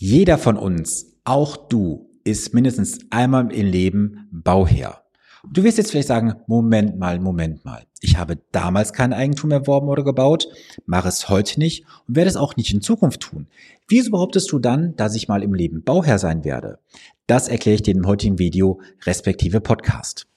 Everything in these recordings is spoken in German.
Jeder von uns, auch du, ist mindestens einmal im Leben Bauherr. Du wirst jetzt vielleicht sagen, Moment mal, Moment mal. Ich habe damals kein Eigentum erworben oder gebaut, mache es heute nicht und werde es auch nicht in Zukunft tun. Wieso behauptest du dann, dass ich mal im Leben Bauherr sein werde? Das erkläre ich dir im heutigen Video respektive Podcast.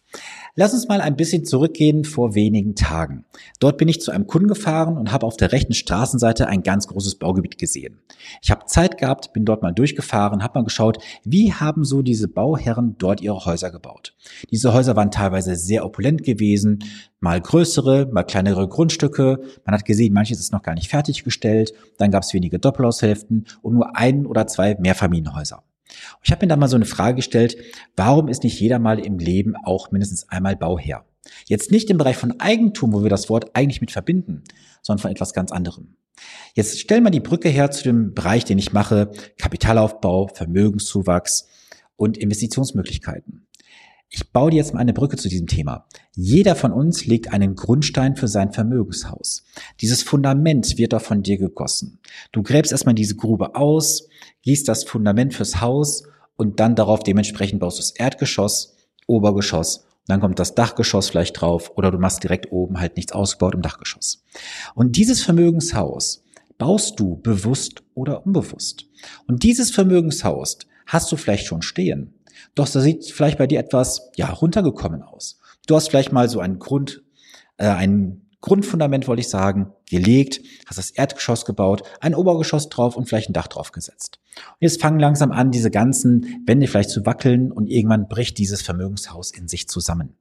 Lass uns mal ein bisschen zurückgehen vor wenigen Tagen. Dort bin ich zu einem Kunden gefahren und habe auf der rechten Straßenseite ein ganz großes Baugebiet gesehen. Ich habe Zeit gehabt, bin dort mal durchgefahren, habe mal geschaut, wie haben so diese Bauherren dort ihre Häuser gebaut. Diese Häuser waren teilweise sehr opulent gewesen, mal größere, mal kleinere Grundstücke. Man hat gesehen, manches ist noch gar nicht fertiggestellt. Dann gab es wenige Doppelhaushälften und nur ein oder zwei Mehrfamilienhäuser. Ich habe mir da mal so eine Frage gestellt, warum ist nicht jeder mal im Leben auch mindestens einmal Bauherr? Jetzt nicht im Bereich von Eigentum, wo wir das Wort eigentlich mit verbinden, sondern von etwas ganz anderem. Jetzt stellen wir die Brücke her zu dem Bereich, den ich mache, Kapitalaufbau, Vermögenszuwachs und Investitionsmöglichkeiten. Ich baue dir jetzt mal eine Brücke zu diesem Thema. Jeder von uns legt einen Grundstein für sein Vermögenshaus. Dieses Fundament wird doch von dir gegossen. Du gräbst erstmal diese Grube aus, gießt das Fundament fürs Haus und dann darauf dementsprechend baust du das Erdgeschoss, Obergeschoss dann kommt das Dachgeschoss vielleicht drauf oder du machst direkt oben halt nichts ausgebaut im Dachgeschoss. Und dieses Vermögenshaus baust du bewusst oder unbewusst. Und dieses Vermögenshaus hast du vielleicht schon stehen. Doch da sieht vielleicht bei dir etwas, ja, runtergekommen aus. Du hast vielleicht mal so einen Grund, äh, ein Grundfundament, wollte ich sagen, gelegt, hast das Erdgeschoss gebaut, ein Obergeschoss drauf und vielleicht ein Dach drauf gesetzt. Und jetzt fangen langsam an, diese ganzen Wände vielleicht zu wackeln und irgendwann bricht dieses Vermögenshaus in sich zusammen.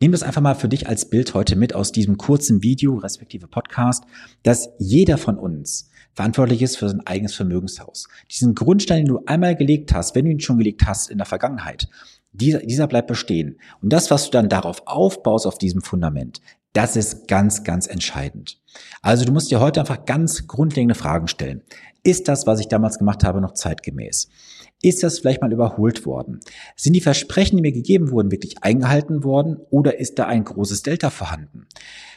Nimm das einfach mal für dich als Bild heute mit aus diesem kurzen Video, respektive Podcast, dass jeder von uns verantwortlich ist für sein eigenes Vermögenshaus. Diesen Grundstein, den du einmal gelegt hast, wenn du ihn schon gelegt hast in der Vergangenheit, dieser, dieser bleibt bestehen. Und das, was du dann darauf aufbaust, auf diesem Fundament, das ist ganz, ganz entscheidend. Also du musst dir heute einfach ganz grundlegende Fragen stellen. Ist das, was ich damals gemacht habe, noch zeitgemäß? Ist das vielleicht mal überholt worden? Sind die Versprechen, die mir gegeben wurden, wirklich eingehalten worden oder ist da ein großes Delta vorhanden?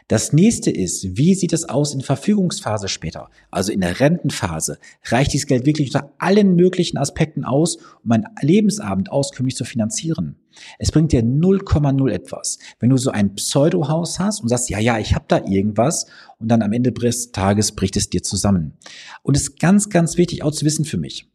Das nächste ist, wie sieht es aus in Verfügungsphase später, also in der Rentenphase? Reicht dieses Geld wirklich unter allen möglichen Aspekten aus, um meinen Lebensabend auskömmlich zu finanzieren? Es bringt dir 0,0 etwas. Wenn du so ein Pseudohaus hast und sagst, ja, ja, ich habe da irgendwas und dann am Ende des Tages bricht es dir zusammen. Und es ist ganz, ganz wichtig auch zu wissen für mich.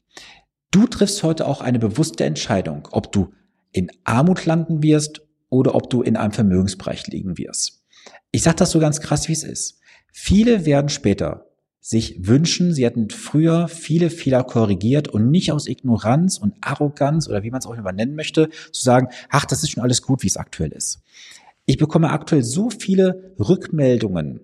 Du triffst heute auch eine bewusste Entscheidung, ob du in Armut landen wirst oder ob du in einem Vermögensbereich liegen wirst. Ich sage das so ganz krass, wie es ist. Viele werden später sich wünschen, sie hätten früher viele Fehler korrigiert und nicht aus Ignoranz und Arroganz oder wie man es auch immer nennen möchte, zu sagen, ach, das ist schon alles gut, wie es aktuell ist. Ich bekomme aktuell so viele Rückmeldungen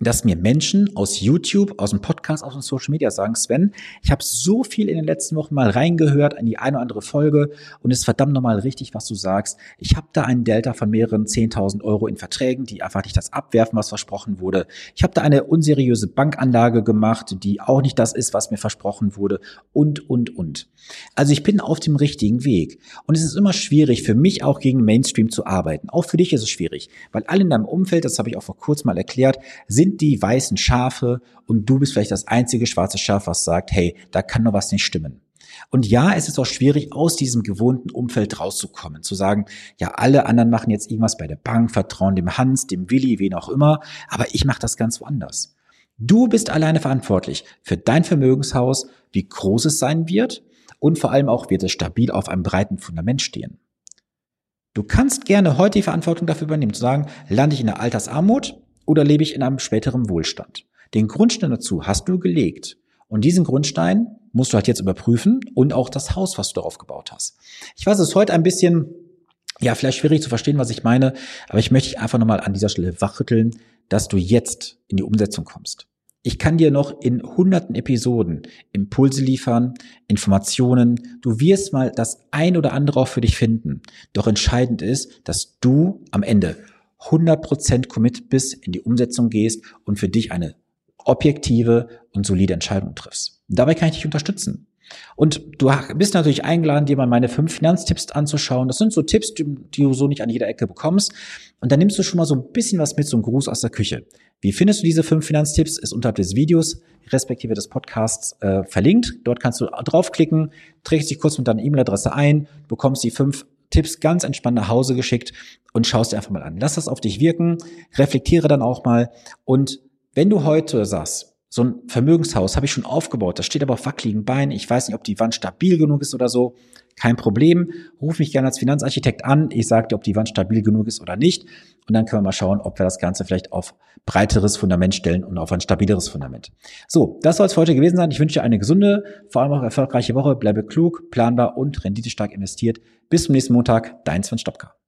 dass mir Menschen aus YouTube, aus dem Podcast, aus dem Social Media sagen, Sven, ich habe so viel in den letzten Wochen mal reingehört in die eine oder andere Folge und es ist verdammt nochmal richtig, was du sagst. Ich habe da einen Delta von mehreren 10.000 Euro in Verträgen, die einfach nicht das abwerfen, was versprochen wurde. Ich habe da eine unseriöse Bankanlage gemacht, die auch nicht das ist, was mir versprochen wurde und, und, und. Also ich bin auf dem richtigen Weg. Und es ist immer schwierig für mich auch gegen Mainstream zu arbeiten. Auch für dich ist es schwierig, weil alle in deinem Umfeld, das habe ich auch vor kurzem mal erklärt, sind sind die weißen Schafe und du bist vielleicht das einzige schwarze Schaf, was sagt, hey, da kann doch was nicht stimmen. Und ja, es ist auch schwierig, aus diesem gewohnten Umfeld rauszukommen, zu sagen, ja, alle anderen machen jetzt irgendwas bei der Bank, vertrauen dem Hans, dem Willi, wen auch immer, aber ich mache das ganz woanders. Du bist alleine verantwortlich für dein Vermögenshaus, wie groß es sein wird und vor allem auch, wird es stabil auf einem breiten Fundament stehen. Du kannst gerne heute die Verantwortung dafür übernehmen, zu sagen, lande ich in der Altersarmut oder lebe ich in einem späteren Wohlstand? Den Grundstein dazu hast du gelegt. Und diesen Grundstein musst du halt jetzt überprüfen und auch das Haus, was du darauf gebaut hast. Ich weiß, es ist heute ein bisschen, ja, vielleicht schwierig zu verstehen, was ich meine, aber ich möchte dich einfach nochmal an dieser Stelle wachrütteln, dass du jetzt in die Umsetzung kommst. Ich kann dir noch in hunderten Episoden Impulse liefern, Informationen. Du wirst mal das ein oder andere auch für dich finden. Doch entscheidend ist, dass du am Ende 100% commit bist, in die Umsetzung gehst und für dich eine objektive und solide Entscheidung triffst. Dabei kann ich dich unterstützen. Und du bist natürlich eingeladen, dir mal meine fünf Finanztipps anzuschauen. Das sind so Tipps, die, du so nicht an jeder Ecke bekommst. Und dann nimmst du schon mal so ein bisschen was mit, so ein Gruß aus der Küche. Wie findest du diese fünf Finanztipps? Ist unterhalb des Videos respektive des Podcasts äh, verlinkt. Dort kannst du draufklicken, trägst dich kurz mit deiner E-Mail-Adresse ein, bekommst die fünf Tipps ganz entspannt nach Hause geschickt und schaust dir einfach mal an. Lass das auf dich wirken, reflektiere dann auch mal und wenn du heute sagst, so ein Vermögenshaus habe ich schon aufgebaut, das steht aber auf wackeligen Beinen, ich weiß nicht, ob die Wand stabil genug ist oder so, kein Problem, ruf mich gerne als Finanzarchitekt an, ich sage dir, ob die Wand stabil genug ist oder nicht und dann können wir mal schauen, ob wir das Ganze vielleicht auf breiteres Fundament stellen und auf ein stabileres Fundament. So, das soll es für heute gewesen sein. Ich wünsche dir eine gesunde, vor allem auch erfolgreiche Woche, bleibe klug, planbar und renditestark investiert. Bis zum nächsten Montag, dein Sven Stopka.